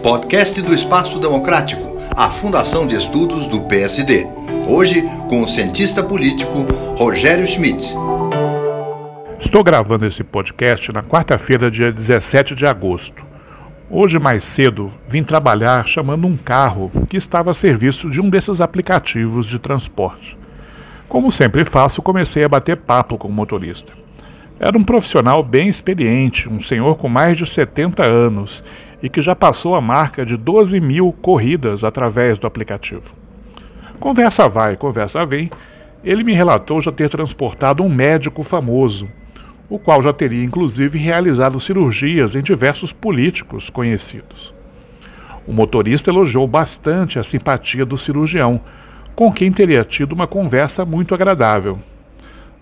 Podcast do Espaço Democrático, a Fundação de Estudos do PSD. Hoje, com o cientista político Rogério Schmidt. Estou gravando esse podcast na quarta-feira, dia 17 de agosto. Hoje, mais cedo, vim trabalhar chamando um carro que estava a serviço de um desses aplicativos de transporte. Como sempre faço, comecei a bater papo com o motorista. Era um profissional bem experiente, um senhor com mais de 70 anos e que já passou a marca de 12 mil corridas através do aplicativo. Conversa vai, conversa vem, ele me relatou já ter transportado um médico famoso, o qual já teria inclusive realizado cirurgias em diversos políticos conhecidos. O motorista elogiou bastante a simpatia do cirurgião, com quem teria tido uma conversa muito agradável.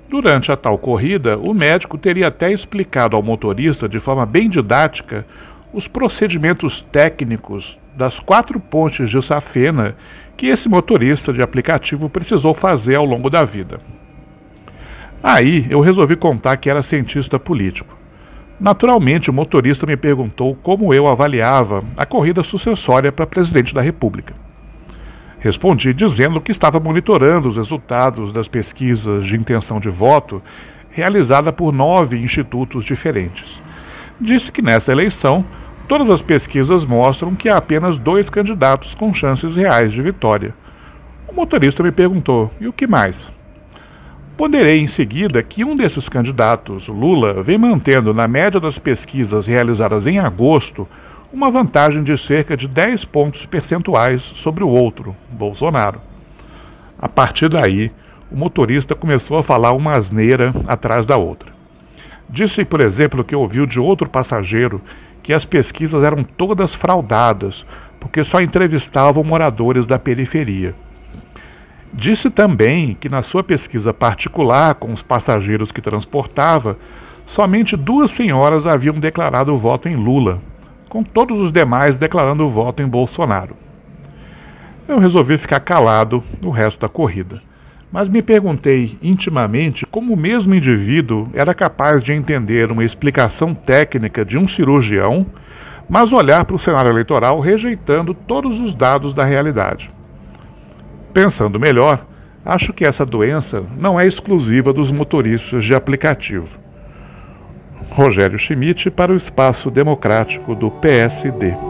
Durante a tal corrida, o médico teria até explicado ao motorista de forma bem didática os procedimentos técnicos das quatro pontes de safena que esse motorista de aplicativo precisou fazer ao longo da vida. Aí eu resolvi contar que era cientista político. Naturalmente, o motorista me perguntou como eu avaliava a corrida sucessória para presidente da República. Respondi dizendo que estava monitorando os resultados das pesquisas de intenção de voto realizada por nove institutos diferentes. Disse que nessa eleição todas as pesquisas mostram que há apenas dois candidatos com chances reais de vitória. O motorista me perguntou: e o que mais? Ponderei em seguida que um desses candidatos, Lula, vem mantendo na média das pesquisas realizadas em agosto uma vantagem de cerca de 10 pontos percentuais sobre o outro, Bolsonaro. A partir daí, o motorista começou a falar uma asneira atrás da outra. Disse, por exemplo, que ouviu de outro passageiro que as pesquisas eram todas fraudadas, porque só entrevistavam moradores da periferia. Disse também que na sua pesquisa particular com os passageiros que transportava, somente duas senhoras haviam declarado o voto em Lula, com todos os demais declarando o voto em Bolsonaro. Eu resolvi ficar calado no resto da corrida, mas me perguntei intimamente como o mesmo indivíduo era capaz de entender uma explicação técnica de um cirurgião, mas olhar para o cenário eleitoral rejeitando todos os dados da realidade. Pensando melhor, acho que essa doença não é exclusiva dos motoristas de aplicativo. Rogério Schmidt para o Espaço Democrático do PSD.